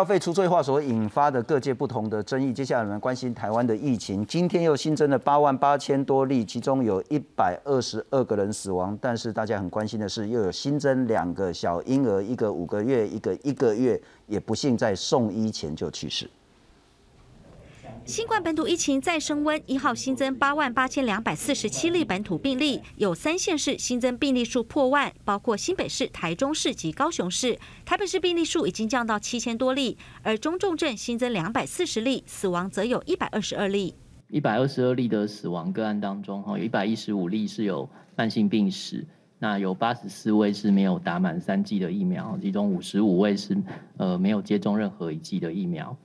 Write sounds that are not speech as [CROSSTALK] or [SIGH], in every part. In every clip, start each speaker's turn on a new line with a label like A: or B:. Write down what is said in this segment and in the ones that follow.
A: 消费除罪化所引发的各界不同的争议，接下来我们关心台湾的疫情。今天又新增了八万八千多例，其中有一百二十二个人死亡。但是大家很关心的是，又有新增两个小婴儿，一个五个月，一个一个月，也不幸在送医前就去世。
B: 新冠本土疫情再升温，一号新增八万八千两百四十七例本土病例，有三县市新增病例数破万，包括新北市、台中市及高雄市。台北市病例数已经降到七千多例，而中重症新增两百四十例，死亡则有一百二十二例。
C: 一百二十二例的死亡个案当中，哈，有一百一十五例是有慢性病史，那有八十四位是没有打满三剂的疫苗，其中五十五位是呃没有接种任何一剂的疫苗。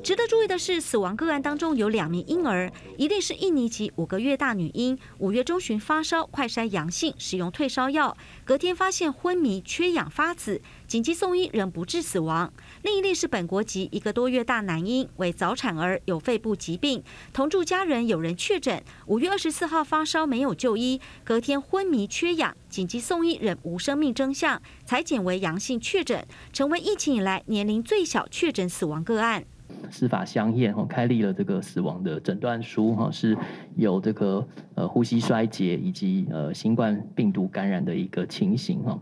B: 值得注意的是，死亡个案当中有两名婴儿，一例是印尼籍五个月大女婴，五月中旬发烧，快筛阳性，使用退烧药，隔天发现昏迷、缺氧、发紫，紧急送医仍不治死亡。另一例是本国籍一个多月大男婴，为早产儿，有肺部疾病，同住家人有人确诊，五月二十四号发烧没有就医，隔天昏迷、缺氧，紧急送医仍无生命征象，裁检为阳性确诊，成为疫情以来年龄最小确诊死亡个案。
C: 司法相验哈，开立了这个死亡的诊断书哈，是有这个呃呼吸衰竭以及呃新冠病毒感染的一个情形哈。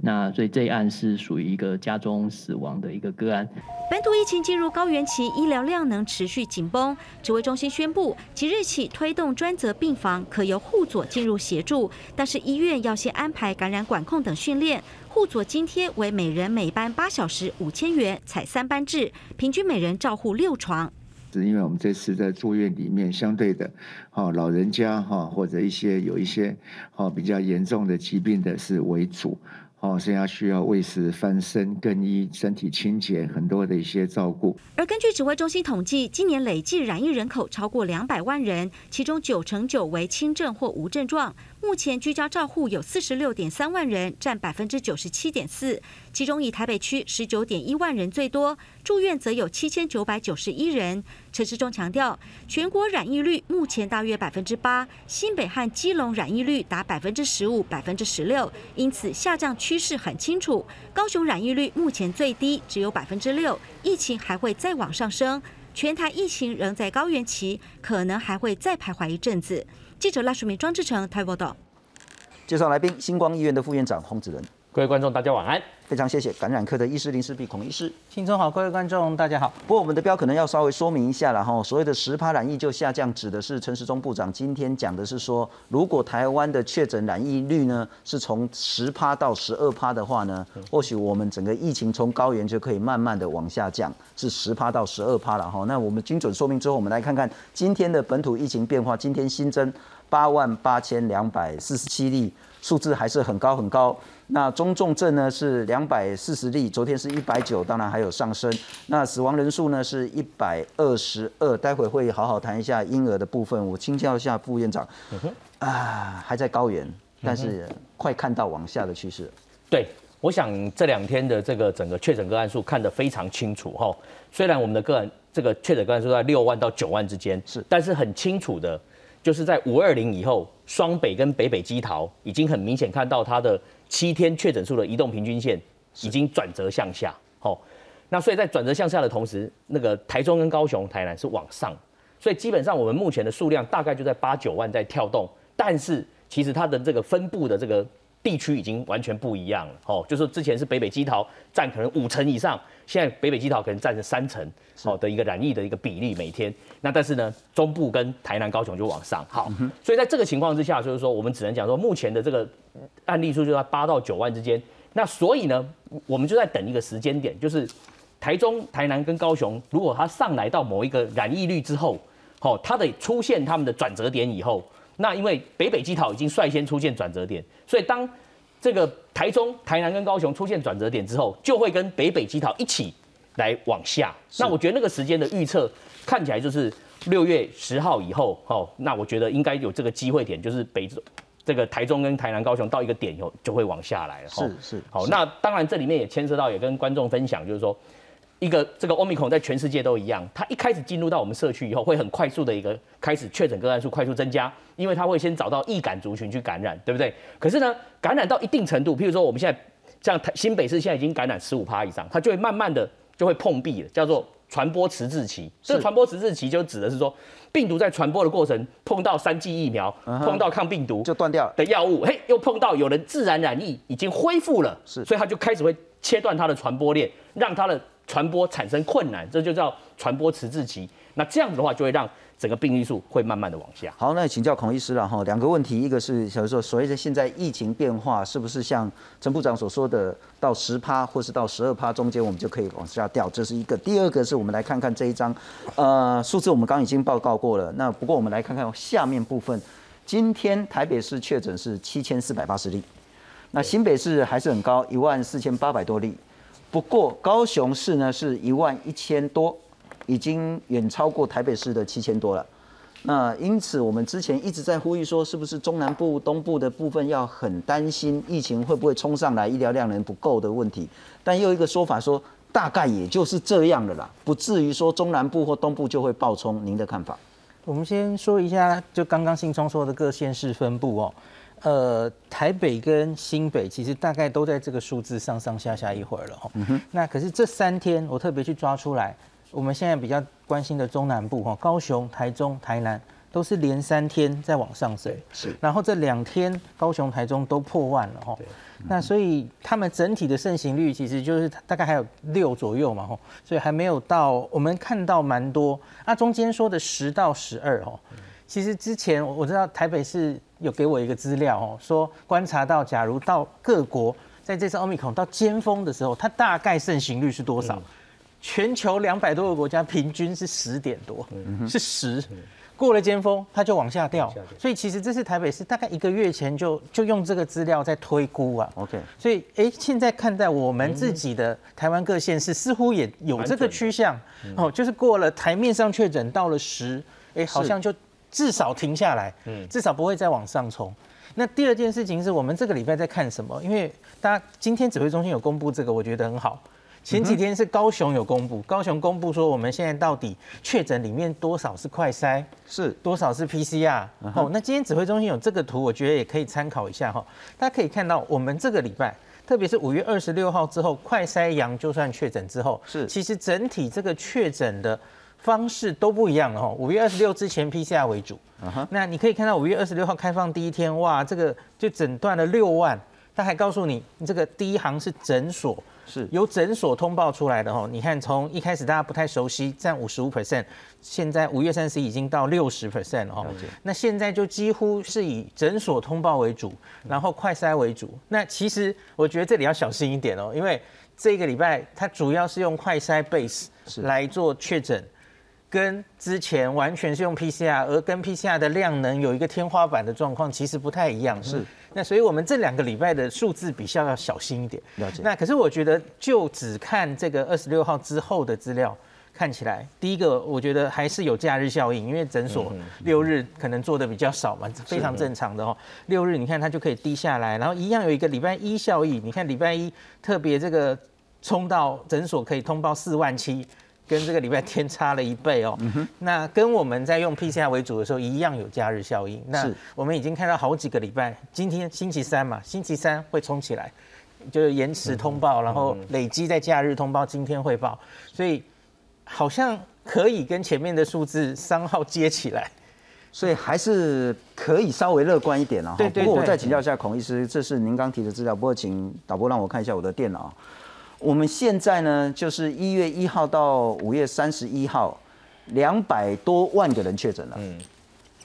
C: 那所以这一案是属于一个家中死亡的一个个案。
B: 本土疫情进入高原期，医疗量能持续紧绷。指挥中心宣布，即日起推动专责病房可由护佐进入协助，但是医院要先安排感染管控等训练。护佐津贴为每人每班八小时五千元，采三班制，平均每人照护六床。
D: 是因为我们这次在住院里面，相对的，哈老人家哈或者一些有一些哈比较严重的疾病的是为主。哦，现在需要喂食、翻身、更衣、身体清洁，很多的一些照顾。
B: 而根据指挥中心统计，今年累计染疫人口超过两百万人，其中九成九为轻症或无症状。目前居家照护有四十六点三万人，占百分之九十七点四。其中以台北区十九点一万人最多，住院则有七千九百九十一人。陈时中强调，全国染疫率目前大约百分之八，新北和基隆染疫率达百分之十五、百分之十六，因此下降趋势很清楚。高雄染疫率目前最低，只有百分之六，疫情还会再往上升。全台疫情仍在高原期，可能还会再徘徊一阵子。记者赖淑明、庄志成台报道。
A: 介绍来宾：星光医院的副院长洪子仁。
E: 各位观众，大家晚安。
A: 非常谢谢感染科的医师林世碧孔医师。
E: 听众好，各位观众大家好。
A: 不过我们的标可能要稍微说明一下了哈。所谓的十趴染疫就下降，指的是陈时中部长今天讲的是说，如果台湾的确诊染疫率呢是从十趴到十二趴的话呢，或许我们整个疫情从高原就可以慢慢的往下降，是十趴到十二趴了哈。那我们精准说明之后，我们来看看今天的本土疫情变化。今天新增八万八千两百四十七例，数字还是很高很高。那中重症呢是两百四十例，昨天是一百九，当然还有上升。那死亡人数呢是一百二十二，待会会好好谈一下婴儿的部分。我请教一下副院长，啊，还在高原，但是快看到往下的趋势。
E: 对，我想这两天的这个整个确诊个案数看得非常清楚哈。虽然我们的个案这个确诊个案数在六万到九万之间，
A: 是，
E: 但是很清楚的，就是在五二零以后，双北跟北北基桃已经很明显看到它的。七天确诊数的移动平均线已经转折向下，好，那所以在转折向下的同时，那个台中跟高雄、台南是往上，所以基本上我们目前的数量大概就在八九万在跳动，但是其实它的这个分布的这个地区已经完全不一样了，哦，就是之前是北北基桃占可能五成以上，现在北北基桃可能占着三成，好的一个染疫的一个比例每天，那但是呢，中部跟台南、高雄就往上，好，所以在这个情况之下，就是说我们只能讲说目前的这个。案例数就在八到九万之间，那所以呢，我们就在等一个时间点，就是台中、台南跟高雄，如果它上来到某一个染疫率之后，好，它的出现他们的转折点以后，那因为北北基桃已经率先出现转折点，所以当这个台中、台南跟高雄出现转折点之后，就会跟北北基桃一起来往下。那我觉得那个时间的预测看起来就是六月十号以后，哦，那我觉得应该有这个机会点，就是北。这个台中跟台南、高雄到一个点以后就会往下来了。
A: 是是。
E: 好，那当然这里面也牵涉到，也跟观众分享，就是说，一个这个欧米孔在全世界都一样，它一开始进入到我们社区以后，会很快速的一个开始确诊个案数快速增加，因为它会先找到易感族群去感染，对不对？可是呢，感染到一定程度，譬如说我们现在像新北市现在已经感染十五趴以上，它就会慢慢的就会碰壁了，叫做传播迟滞期。这个传播迟滞期就指的是说，病毒在传播的过程碰到三剂疫苗，碰到抗病毒
A: 就断掉了。
E: 的药物，嘿，又碰到有人自然染疫已经恢复了，
A: 是
E: 所以它就开始会切断它的传播链，让它的传播产生困难，这就叫传播迟滞期。那这样子的话，就会让整个病例数会慢慢的往下。
A: 好，那请教孔医师了哈，两个问题，一个是小如说，随着现在疫情变化，是不是像陈部长所说的，到十趴或是到十二趴中间，我们就可以往下掉，这是一个。第二个是我们来看看这一张，呃，数字我们刚已经报告过了，那不过我们来看看下面部分，今天台北市确诊是七千四百八十例，那新北市还是很高，一万四千八百多例，不过高雄市呢是一万一千多，已经远超过台北市的七千多了。那因此，我们之前一直在呼吁说，是不是中南部、东部的部分要很担心疫情会不会冲上来，医疗量能不够的问题。但又一个说法说，大概也就是这样的啦，不至于说中南部或东部就会爆冲。您的看法？
F: 我们先说一下，就刚刚信聪说的各县市分布哦。呃，台北跟新北其实大概都在这个数字上上下下一会儿了哈。那可是这三天我特别去抓出来，我们现在比较关心的中南部哈，高雄、台中、台南都是连三天在往上升，
A: 是。
F: 然后这两天高雄、台中都破万了哈。那所以他们整体的盛行率其实就是大概还有六左右嘛哈，所以还没有到我们看到蛮多。那中间说的十到十二哦。其实之前我知道台北市有给我一个资料哦，说观察到，假如到各国在这次奥密克戎到尖峰的时候，它大概盛行率是多少？全球两百多个国家平均是十点多，是十。过了尖峰，它就往下掉。所以其实这是台北市大概一个月前就就用这个资料在推估啊。
A: OK。
F: 所以哎，现在看在我们自己的台湾各县市似乎也有这个趋向哦，就是过了台面上确诊到了十，哎，好像就。至少停下来，嗯，至少不会再往上冲。那第二件事情是我们这个礼拜在看什么？因为大家今天指挥中心有公布这个，我觉得很好。前几天是高雄有公布，高雄公布说我们现在到底确诊里面多少是快筛，
A: 是
F: 多少是 PCR。哦，那今天指挥中心有这个图，我觉得也可以参考一下哈。大家可以看到，我们这个礼拜，特别是五月二十六号之后，快筛阳就算确诊之后，
A: 是
F: 其实整体这个确诊的。方式都不一样了哈。五月二十六之前 PCR 为主，那你可以看到五月二十六号开放第一天，哇，这个就诊断了六万。他还告诉你，这个第一行是诊所，
A: 是
F: 由诊所通报出来的哈。你看，从一开始大家不太熟悉，占五十五 percent，现在五月三十已经到六十 percent 了哈。那现在就几乎是以诊所通报为主，然后快筛为主。那其实我觉得这里要小心一点哦，因为这个礼拜它主要是用快筛 base 来做确诊。跟之前完全是用 PCR，而跟 PCR 的量能有一个天花板的状况，其实不太一样。
A: 是，
F: 那所以我们这两个礼拜的数字比较要小心一点。
A: 了解。
F: 那可是我觉得，就只看这个二十六号之后的资料，看起来第一个我觉得还是有假日效应，因为诊所六日可能做的比较少嘛，非常正常的哦。六日你看它就可以低下来，然后一样有一个礼拜一效益。你看礼拜一特别这个冲到诊所可以通报四万七。跟这个礼拜天差了一倍哦，那跟我们在用 PCR 为主的时候一样有假日效应。那我们已经看到好几个礼拜，今天星期三嘛，星期三会冲起来，就是延迟通报，然后累积在假日通报，今天汇报，所以好像可以跟前面的数字三号接起来，
A: 所以还是可以稍微乐观一点了。
F: 对对。
A: 不过我再请教一下孔医师，这是您刚提的资料，不过请导播让我看一下我的电脑。我们现在呢，就是一月一号到五月三十一号，两百多万个人确诊了。嗯，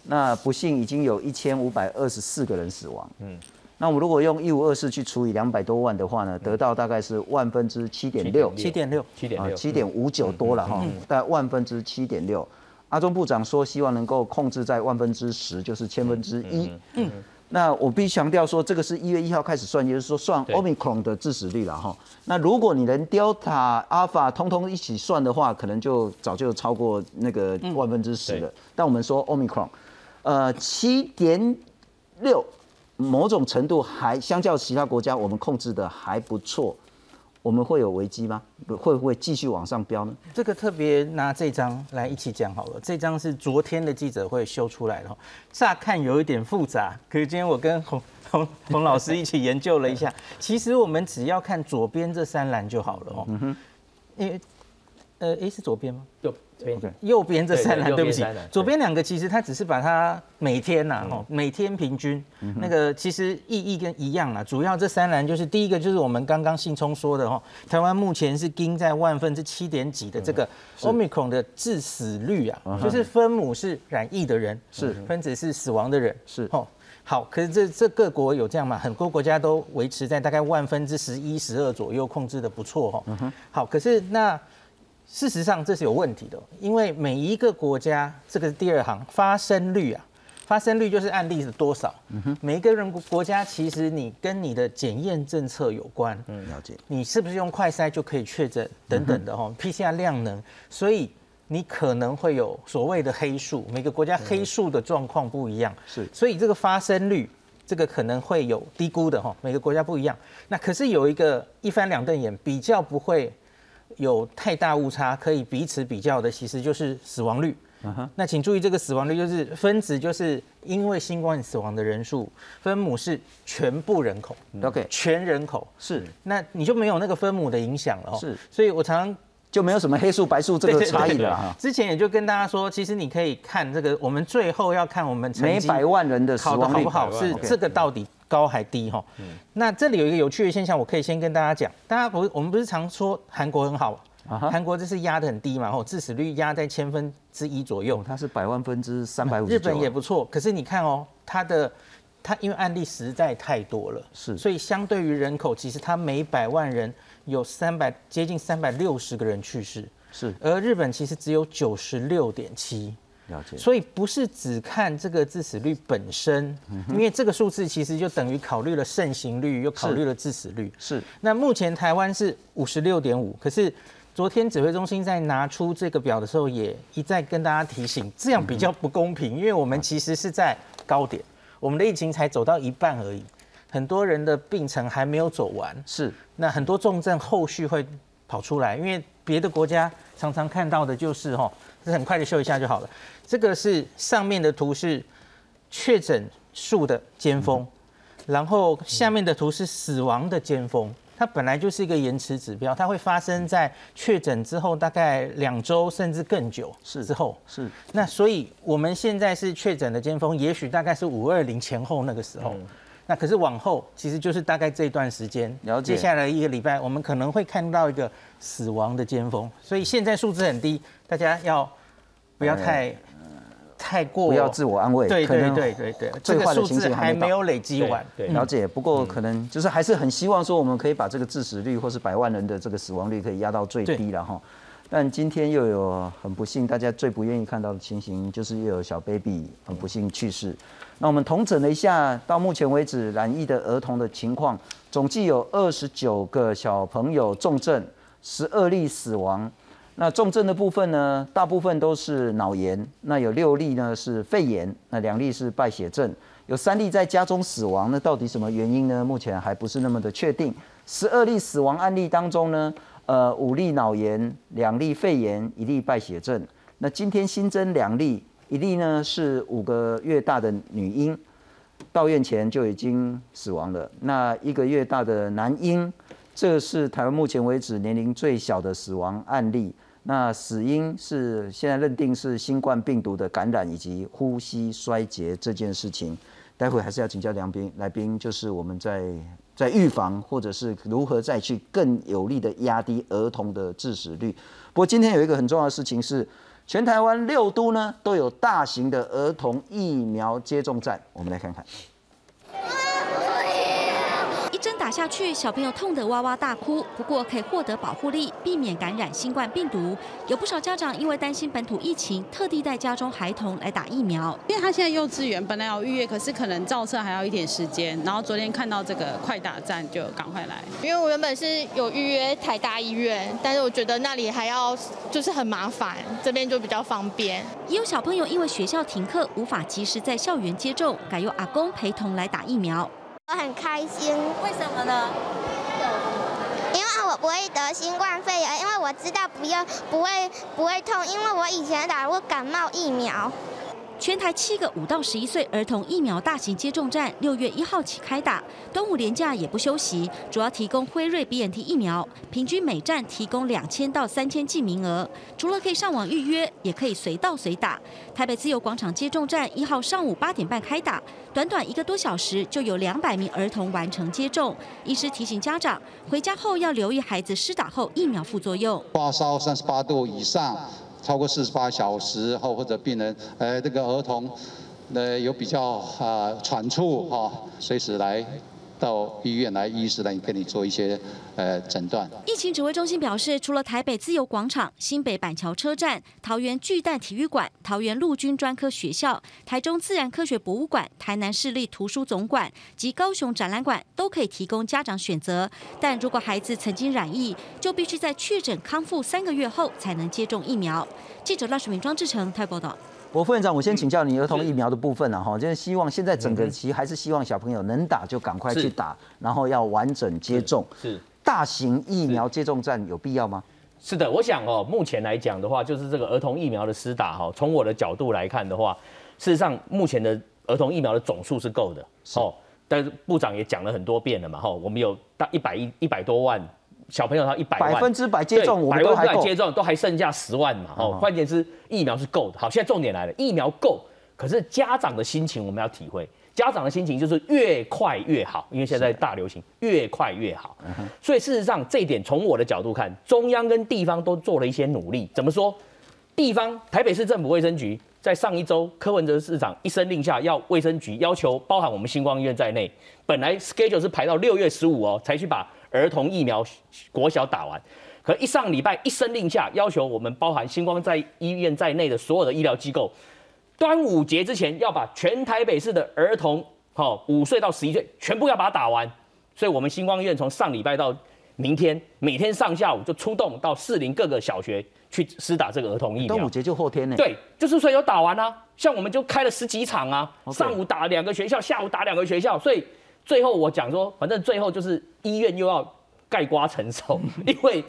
A: 那不幸已经有一千五百二十四个人死亡。嗯，那我们如果用一五二四去除以两百多万的话呢，得到大概是万分之七点六，
F: 七点六，
E: 七点六，
A: 七点五九多了哈，大概万分之七点六。阿中部长说，希望能够控制在万分之十，就是千分之一。嗯。那我必须强调说，这个是一月一号开始算，也就是说算 Omicron 的致死率了哈。那如果你连 Delta、Alpha 通通一起算的话，可能就早就超过那个万分之十了。但我们说 Omicron，呃，七点六，某种程度还相较其他国家，我们控制的还不错。我们会有危机吗？会不会继续往上飙呢？
F: 这个特别拿这张来一起讲好了。这张是昨天的记者会修出来的，乍看有一点复杂，可是今天我跟洪洪洪老师一起研究了一下，其实我们只要看左边这三栏就好了哦。因为呃，诶，是左边吗？
E: 右这边
F: 右边这三栏，对不起。左边两个其实它只是把它每天呐，哈，每天平均那个其实意义跟一样啦。主要这三栏就是第一个就是我们刚刚信聪说的哈，台湾目前是盯在万分之七点几的这个 omicron 的致死率啊，就是分母是染疫的人，
A: 是。
F: 分子是死亡的人，
A: 是。
F: 哦。好，可是这这各国有这样嘛？很多国家都维持在大概万分之十一、十二左右，控制的不错哈。好，可是那事实上这是有问题的，因为每一个国家，这个是第二行发生率啊，发生率就是案例是多少。嗯每一个人国家其实你跟你的检验政策有关，嗯
A: 了解，
F: 你是不是用快筛就可以确诊等等的哈、PCR 量能，所以你可能会有所谓的黑数，每个国家黑数的状况不一样，
A: 是
F: 所以这个发生率。这个可能会有低估的哈，每个国家不一样。那可是有一个一翻两瞪眼，比较不会有太大误差，可以彼此比较的，其实就是死亡率。那请注意，这个死亡率就是分子，就是因为新冠死亡的人数，分母是全部人口
A: ，OK
F: 全人口。
A: 是
F: 那你就没有那个分母的影响了哦。
A: 是，
F: 所以我常常
A: 就没有什么黑素白素这个差异
F: 对
A: 了哈。
F: 之前也就跟大家说，其实你可以看这个，我们最后要看我们
A: 每百万人的死
F: 考的好不好，是这个到底高还低哈。嗯。那这里有一个有趣的现象，我可以先跟大家讲，大家不我们不是常说韩国很好，
A: 啊哈。
F: 韩国这是压得很低嘛，吼，致死率压在千分之一左右。
A: 哦，，它是百万分之三百五
F: 日本也不错，可是你看哦，它的它因为案例实在太多了，
A: 是。
F: 所以相对于人口，其实它每百万人有三百接近三百六十个人去世，
A: 是。
F: 而日本其实只有九十六点七。
A: 了解，
F: 所以不是只看这个致死率本身，因为这个数字其实就等于考虑了盛行率，又考虑了致死率。
A: 是
F: 那目前台湾是五十六点五，可是昨天指挥中心在拿出这个表的时候，也一再跟大家提醒，这样比较不公平，因为我们其实是在高点，我们的疫情才走到一半而已，很多人的病程还没有走完，
A: 是。
F: 那很多重症后续会跑出来，因为别的国家常常看到的就是哈，这很快的秀一下就好了。这个是上面的图是确诊数的尖峰，然后下面的图是死亡的尖峰。它本来就是一个延迟指标，它会发生在确诊之后大概两周甚至更久
A: 是
F: 之后。
A: 是
F: 那所以我们现在是确诊的尖峰，也许大概是五二零前后那个时候。那可是往后其实就是大概这段时间，
A: 了解。
F: 接下来一个礼拜，我们可能会看到一个死亡的尖峰，所以现在数字很低，大家要不要太、太过
A: 不要自我安慰，
F: 对对
A: 可能
F: 对对对，这
A: 最坏的
F: 个数字
A: 情形还没
F: 有累积完。
A: 了解，不过可能就是还是很希望说，我们可以把这个致死率或是百万人的这个死亡率可以压到最低了哈。但今天又有很不幸，大家最不愿意看到的情形，就是又有小 baby 很不幸去世。那我们统整了一下，到目前为止染疫的儿童的情况，总计有二十九个小朋友重症，十二例死亡。那重症的部分呢，大部分都是脑炎，那有六例呢是肺炎，那两例是败血症，有三例在家中死亡。那到底什么原因呢？目前还不是那么的确定。十二例死亡案例当中呢，呃，五例脑炎，两例肺炎，一例败血症。那今天新增两例，一例呢是五个月大的女婴，到院前就已经死亡了。那一个月大的男婴，这是台湾目前为止年龄最小的死亡案例。那死因是现在认定是新冠病毒的感染以及呼吸衰竭这件事情。待会还是要请教梁斌来宾，就是我们在在预防或者是如何再去更有力的压低儿童的致死率。不过今天有一个很重要的事情是，全台湾六都呢都有大型的儿童疫苗接种站，我们来看看。
B: 打下去，小朋友痛得哇哇大哭。不过可以获得保护力，避免感染新冠病毒。有不少家长因为担心本土疫情，特地带家中孩童来打疫苗。
G: 因为他现在幼稚园本来有预约，可是可能造册还要一点时间。然后昨天看到这个快打站，就赶快来。
H: 因为我原本是有预约台大医院，但是我觉得那里还要就是很麻烦，这边就比较方便。
B: 也有小朋友因为学校停课，无法及时在校园接种，改由阿公陪同来打疫苗。
I: 我很开心，
B: 为什么呢？
I: 因为我不会得新冠肺炎，因为我知道不用不会不会痛，因为我以前打过感冒疫苗。
B: 全台七个五到十一岁儿童疫苗大型接种站六月一号起开打，端午连假也不休息，主要提供辉瑞 BNT 疫苗，平均每站提供两千到三千剂名额。除了可以上网预约，也可以随到随打。台北自由广场接种站一号上午八点半开打，短短一个多小时就有两百名儿童完成接种。医师提醒家长，回家后要留意孩子施打后疫苗副作用。
J: 发烧三十八度以上，超过四十八小时后，或者病人呃这个儿童，呃有比较啊喘促哈，随时来。到医院来，医师来跟你做一些呃诊断。
B: 疫情指挥中心表示，除了台北自由广场、新北板桥车站、桃园巨蛋体育馆、桃园陆军专科学校、台中自然科学博物馆、台南市立图书总馆及高雄展览馆都可以提供家长选择。但如果孩子曾经染疫，就必须在确诊康复三个月后才能接种疫苗。记者赖水明、庄志成台报道。
A: 我副院长，我先请教你儿童疫苗的部分了哈，就是希望现在整个其实还是希望小朋友能打就赶快去打，然后要完整接种。
E: 是
A: 大型疫苗接种站有必要吗？
E: 是的，我想哦，目前来讲的话，就是这个儿童疫苗的施打哈，从我的角度来看的话，事实上目前的儿童疫苗的总数是够的哦。但是部长也讲了很多遍了嘛哈，我们有大一百一一百多万。小朋友他一百万
A: 百分之百接种，
E: 百分之百接种都还剩下十万嘛？哦，关键是疫苗是够的。好，现在重点来了，疫苗够，可是家长的心情我们要体会，家长的心情就是越快越好，因为现在大流行，越快越好。所以事实上这一点从我的角度看，中央跟地方都做了一些努力。怎么说？地方台北市政府卫生局在上一周柯文哲市长一声令下，要卫生局要求包含我们星光医院在内，本来 schedule 是排到六月十五哦才去把。儿童疫苗国小打完，可一上礼拜一声令下，要求我们包含星光在医院在内的所有的医疗机构，端午节之前要把全台北市的儿童，好五岁到十一岁全部要把它打完。所以，我们星光医院从上礼拜到明天，每天上下午就出动到市林各个小学去施打这个儿童疫苗。
A: 端午节就后天呢？
E: 对，就是所以有打完啊。像我们就开了十几场啊，上午打两个学校，下午打两个学校，所以。最后我讲说，反正最后就是医院又要盖瓜承受，[LAUGHS] 因为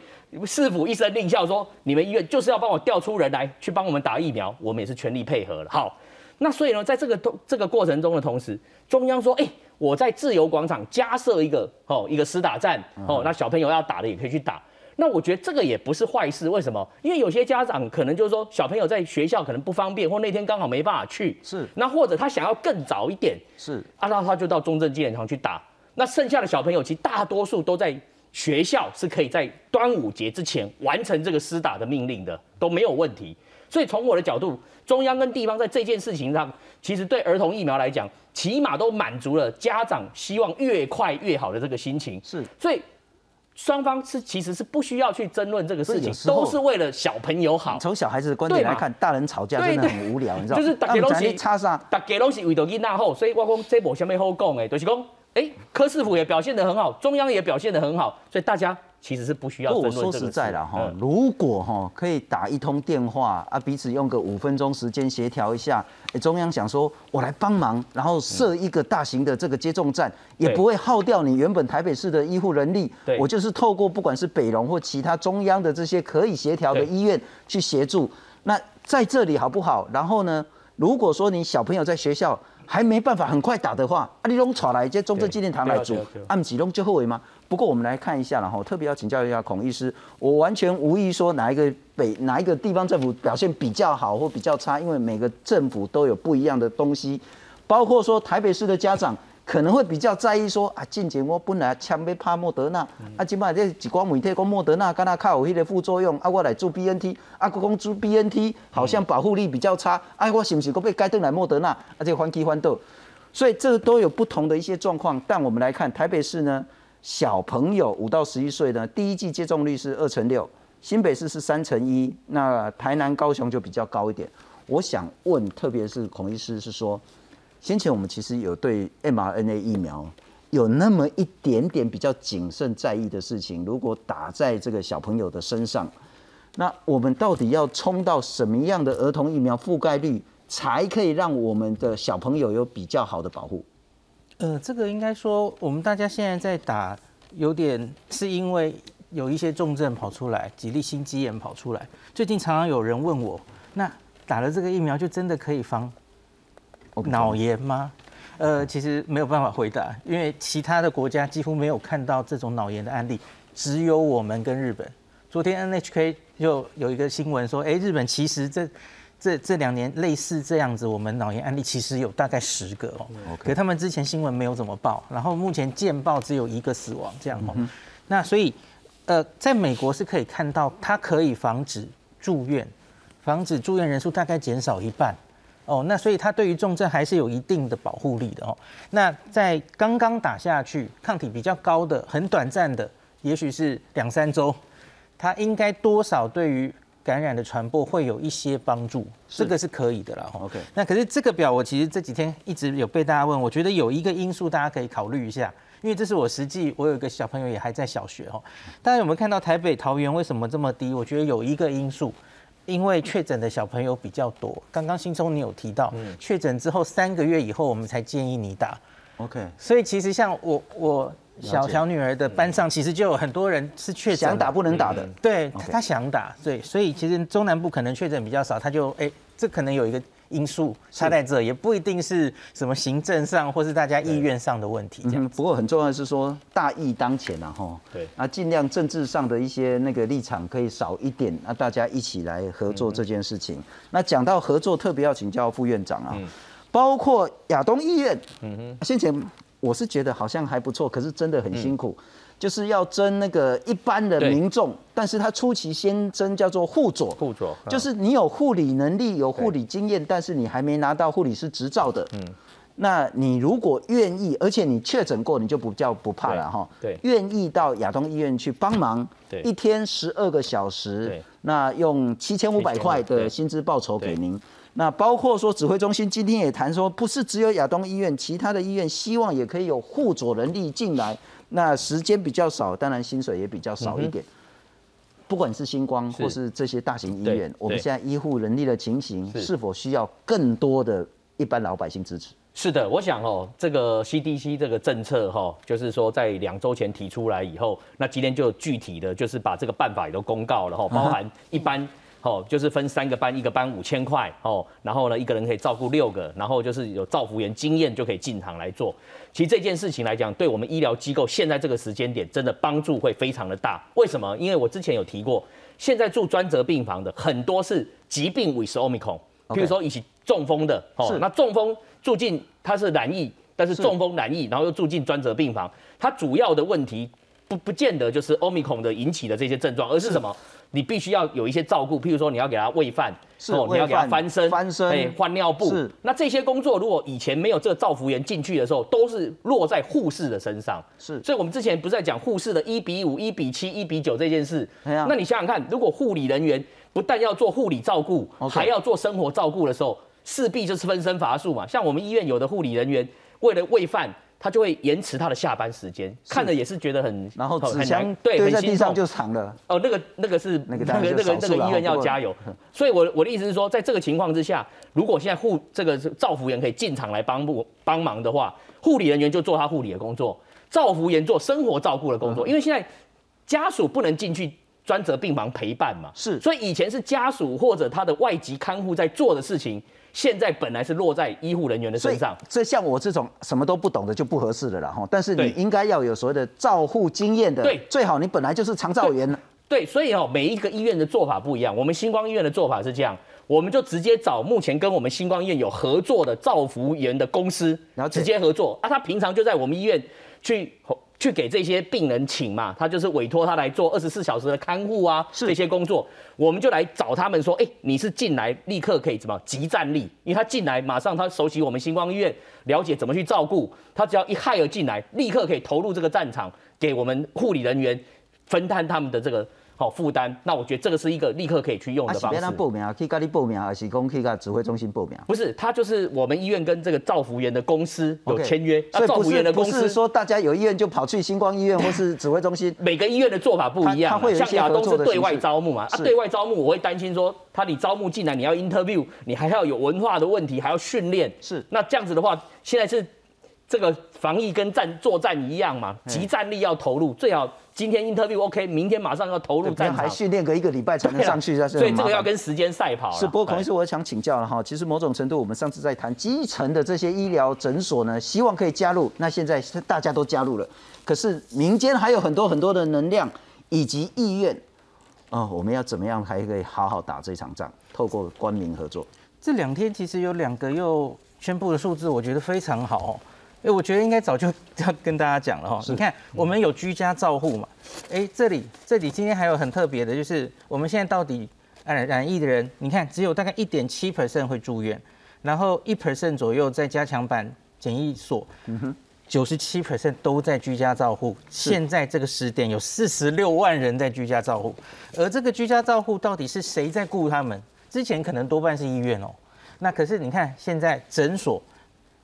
E: 市府一声令下说，你们医院就是要帮我调出人来去帮我们打疫苗，我们也是全力配合了。好，那所以呢，在这个这个过程中的同时，中央说，哎，我在自由广场加设一个哦一个施打站哦，那小朋友要打的也可以去打。那我觉得这个也不是坏事，为什么？因为有些家长可能就是说小朋友在学校可能不方便，或那天刚好没办法去，
A: 是。
E: 那或者他想要更早一点，
A: 是。
E: 啊，那他就到中正纪念堂去打。那剩下的小朋友其实大多数都在学校，是可以在端午节之前完成这个施打的命令的，都没有问题。所以从我的角度，中央跟地方在这件事情上，其实对儿童疫苗来讲，起码都满足了家长希望越快越好的这个心情。
A: 是。
E: 所以。双方是其实是不需要去争论这个事情，都是为了小朋友好。
A: 从小孩子的观点来看，大人吵架真的很无聊，你知道吗？
E: 就是大家
A: 东西差啥？
E: 大家东西为到囡仔好，所以我讲这无什么好讲的，就是讲，哎，柯师傅也表现得很好，中央也表现得很好，所以大家。其实是不需要。
A: 我说实在的哈，如果哈可以打一通电话啊，彼此用个五分钟时间协调一下，中央想说我来帮忙，然后设一个大型的这个接种站，也不会耗掉你原本台北市的医护人力。我就是透过不管是北荣或其他中央的这些可以协调的医院去协助。那在这里好不好？然后呢，如果说你小朋友在学校还没办法很快打的话，啊，你拢传来这中正纪念堂来做，按几弄就后悔吗？不过我们来看一下，然后特别要请教一下孔医师，我完全无意说哪一个北哪一个地方政府表现比较好或比较差，因为每个政府都有不一样的东西，包括说台北市的家长可能会比较在意说啊，近前我本来枪被怕莫德纳，啊，今摆这几光媒体讲莫德纳，跟他靠有迄个副作用，啊，我来做 BNT，啊，国讲做 BNT 好像保护力比较差，啊，我是不是搁被改登来莫德纳，啊，这欢喜欢斗，所以这都有不同的一些状况，但我们来看台北市呢。小朋友五到十一岁呢，第一季接种率是二成六，新北市是三成一，那台南、高雄就比较高一点。我想问，特别是孔医师是说，先前我们其实有对 mRNA 疫苗有那么一点点比较谨慎在意的事情，如果打在这个小朋友的身上，那我们到底要冲到什么样的儿童疫苗覆盖率，才可以让我们的小朋友有比较好的保护？
F: 呃，这个应该说，我们大家现在在打，有点是因为有一些重症跑出来，几例心肌炎跑出来。最近常常有人问我，那打了这个疫苗就真的可以防脑炎吗？呃，其实没有办法回答，因为其他的国家几乎没有看到这种脑炎的案例，只有我们跟日本。昨天 NHK 就有一个新闻说，哎，日本其实这这这两年类似这样子，我们脑炎案例其实有大概十个哦。可他们之前新闻没有怎么报，然后目前见报只有一个死亡这样哦。那所以，呃，在美国是可以看到，它可以防止住院，防止住院人数大概减少一半。哦，那所以它对于重症还是有一定的保护力的哦。那在刚刚打下去，抗体比较高的、很短暂的，也许是两三周，它应该多少对于感染的传播会有一些帮助，这个是可以的啦。
A: OK，
F: 那可是这个表我其实这几天一直有被大家问，我觉得有一个因素大家可以考虑一下，因为这是我实际我有一个小朋友也还在小学哦，大家有没有看到台北、桃园为什么这么低？我觉得有一个因素。因为确诊的小朋友比较多，刚刚新聪你有提到，确诊之后三个月以后我们才建议你打
A: ，OK。
F: 所以其实像我我小小女儿的班上，其实就有很多人是确诊
A: 想打不能打的，
F: 对，他想打，对，所以其实中南部可能确诊比较少，他就哎，这可能有一个。因素差在这，也不一定是什么行政上或是大家意愿上的问题。这样，
A: 不过很重要的是说大义当前啊，哈。
E: 对。
A: 那尽量政治上的一些那个立场可以少一点，那大家一起来合作这件事情。那讲到合作，特别要请教副院长啊，包括亚东医院，嗯哼，先前我是觉得好像还不错，可是真的很辛苦。就是要征那个一般的民众，但是他初期先征叫做护佐，
E: 护佐
A: 就是你有护理能力、有护理经验，但是你还没拿到护理师执照的，嗯，那你如果愿意，而且你确诊过，你就不叫不怕了哈，
E: 对，
A: 愿意到亚东医院去帮忙，
E: 对，
A: 一天十二个小时，
E: 对，
A: 那用七千五百块的薪资报酬给您，那包括说指挥中心今天也谈说，不是只有亚东医院，其他的医院希望也可以有护佐能力进来。那时间比较少，当然薪水也比较少一点。不管是星光或是这些大型医院，我们现在医护人力的情形是否需要更多的一般老百姓支持？
E: 是的，我想哦，这个 CDC 这个政策哈，就是说在两周前提出来以后，那今天就具体的就是把这个办法也都公告了哈，[LAUGHS] 包含一般。哦，就是分三个班，一个班五千块哦，然后呢，一个人可以照顾六个，然后就是有照服员经验就可以进场来做。其实这件事情来讲，对我们医疗机构现在这个时间点，真的帮助会非常的大。为什么？因为我之前有提过，现在住专责病房的很多是疾病 with omicron，比如说一起中风的哦，那中风住进他是染疫，但是中风染疫，然后又住进专责病房，他主要的问题不不见得就是 omicron 的引起的这些症状，而是什么？你必须要有一些照顾，譬如说你要给他喂饭，
A: 哦，
E: 你要给他翻身，
A: 翻身，哎，
E: 换尿布。
A: 是，
E: 那这些工作如果以前没有这个照服员进去的时候，都是落在护士的身上。
A: 是，
E: 所以我们之前不是在讲护士的一比五、一比七、一比九这件事。那你想想看，如果护理人员不但要做护理照顾，还要做生活照顾的时候，势必就是分身乏术嘛。像我们医院有的护理人员，为了喂饭。他就会延迟他的下班时间，看着也是觉得很，
A: 然后纸箱对在地上就长了。
E: 哦，那个那个是那个那个那个那个医院要加油。[LAUGHS] 所以，我我的意思是说，在这个情况之下，如果现在护这个造福员可以进场来帮助帮忙的话，护理人员就做他护理的工作，造福员做生活照顾的工作。因为现在家属不能进去专责病房陪伴嘛，
A: 是，
E: 所以以前是家属或者他的外籍看护在做的事情。现在本来是落在医护人员的身上，
A: 这像我这种什么都不懂的就不合适的了哈。但是你应该要有所谓的照护经验的，
E: 对，
A: 最好你本来就是长照员。
E: 对，所以哦，每一个医院的做法不一样。我们星光医院的做法是这样，我们就直接找目前跟我们星光医院有合作的照服员的公司，然后直接合作啊。他平常就在我们医院去。去给这些病人请嘛，他就是委托他来做二十四小时的看护啊，这些工作，我们就来找他们说，哎，你是进来立刻可以怎么急战力？因为他进来马上他熟悉我们星光医院，了解怎么去照顾，他只要一害而进来，立刻可以投入这个战场，给我们护理人员分担他们的这个。好负担，那我觉得这个是一个立刻可以去用的方式。
A: 他报名啊，可以跟你报名，还是讲可以跟指挥中心报名？
E: 不是，他就是我们医院跟这个造福员的公司有签约。
A: 所以不是不是说大家有医院就跑去星光医院或是指挥中心。[LAUGHS]
E: 每个医院的做法不一样。他会有像亚东是对外招募嘛？啊对外招募，我会担心说，他你招募进来，你要 interview，你还要有文化的问题，还要训练。
A: 是。
E: 那这样子的话，现在是这个防疫跟战作战一样嘛，集战力要投入，最好今天 interview OK，明天马上要投入战场，
A: 还训练个一个礼拜才能上去，
E: 所以这个要跟时间赛跑。
A: 是，不过孔医师，我想请教了哈，其实某种程度，我们上次在谈基层的这些医疗诊所呢，希望可以加入，那现在是大家都加入了，可是民间还有很多很多的能量以及意愿，哦，我们要怎么样还可以好好打这场仗？透过官民合作，
F: 这两天其实有两个又宣布的数字，我觉得非常好。哎，我觉得应该早就 [LAUGHS] 要跟大家讲了哈。你看，我们有居家照护嘛？哎，这里这里今天还有很特别的，就是我们现在到底染染疫的人，你看只有大概一点七 percent 会住院，然后一 percent 左右在加强版检疫所，嗯哼，九十七 percent 都在居家照护。现在这个时点有四十六万人在居家照护，而这个居家照护到底是谁在顾他们？之前可能多半是医院哦，那可是你看现在诊所。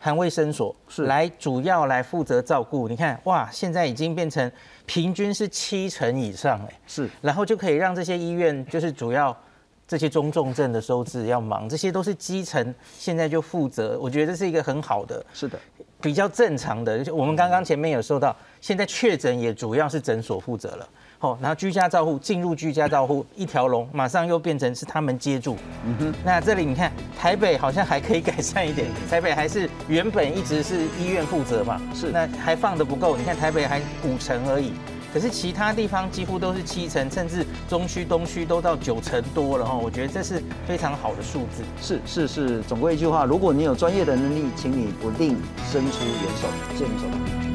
F: 含卫生所是。来主要来负责照顾，你看哇，现在已经变成平均是七成以上哎，
A: 是，
F: 然后就可以让这些医院就是主要这些中重症的收治要忙，这些都是基层现在就负责，我觉得这是一个很好的，
A: 是的，
F: 比较正常的。我们刚刚前面有说到，现在确诊也主要是诊所负责了。哦，然后居家照护进入居家照护一条龙，马上又变成是他们接住。嗯哼，那这里你看台北好像还可以改善一点，台北还是原本一直是医院负责嘛，
A: 是
F: 那还放的不够，你看台北还五成而已，可是其他地方几乎都是七成，甚至中区、东区都到九成多了哈，我觉得这是非常好的数字。
A: 是是是，总归一句话，如果你有专业的能力，请你不吝伸出援手，谢谢手。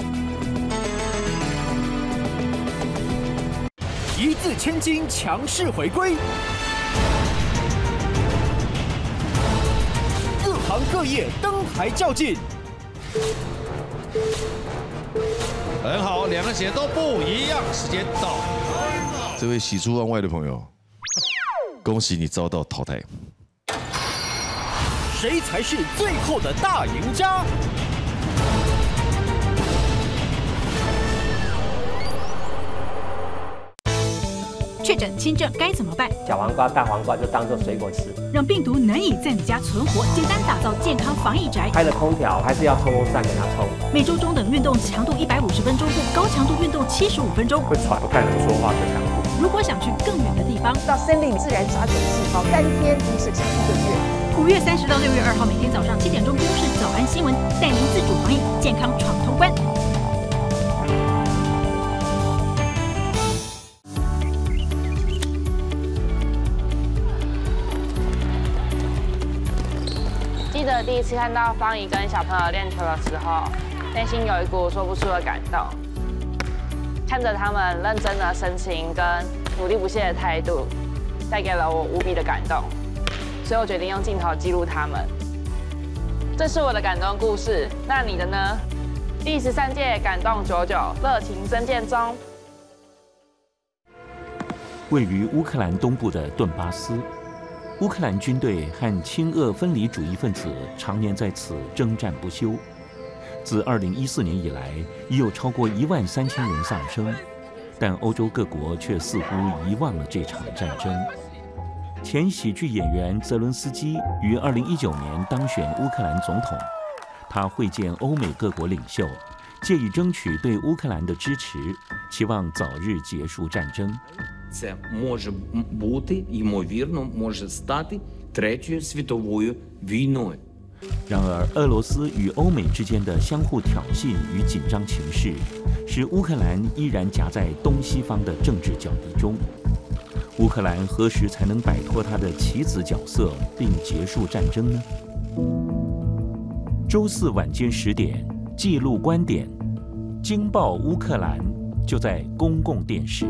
K: 一字千金强势回归，各行各业登台较劲。
L: 很好，两个血都不一样。时间到，
M: 这位喜出望外的朋友，恭喜你遭到淘汰。
K: 谁才是最后的大赢家？
N: 确诊轻症该怎么办？
O: 小黄瓜、大黄瓜就当做水果吃，
N: 让病毒难以在你家存活。简单打造健康防疫宅。
O: 开了空调还是要抽风扇给它抽。
N: 每周中等运动强度一百五十分钟或高强度运动七十五分钟。
O: 会喘不太能说话的强度。
N: 如果想去更远的地方，
P: 到森林自然杀虫细胞，三天一次，一个月。
N: 五月三十到六月二号，每天早上七点钟，公视早安新闻带您自主防疫，健康闯通关。
Q: 第一次看到方怡跟小朋友练球的时候，内心有一股说不出的感动。看着他们认真的神情跟努力不懈的态度，带给了我无比的感动。所以我决定用镜头记录他们。这是我的感动故事，那你的呢？第十三届感动九九，热情增建中。
R: 位于乌克兰东部的顿巴斯。乌克兰军队和亲俄分离主义分子常年在此征战不休。自2014年以来，已有超过一万三千人丧生，但欧洲各国却似乎遗忘了这场战争。前喜剧演员泽伦斯基于2019年当选乌克兰总统，他会见欧美各国领袖，借以争取对乌克兰的支持，期望早日结束战争。
S: це може бути ймовірно може стати третьою світовою війною。
R: 然而，俄罗斯与欧美之间的相互挑衅与紧张情势，使乌克兰依然夹在东西方的政治角力中。乌克兰何时才能摆脱他的棋子角色，并结束战争呢？周四晚间十点， 记录观点，惊爆乌克兰，就在公共电视。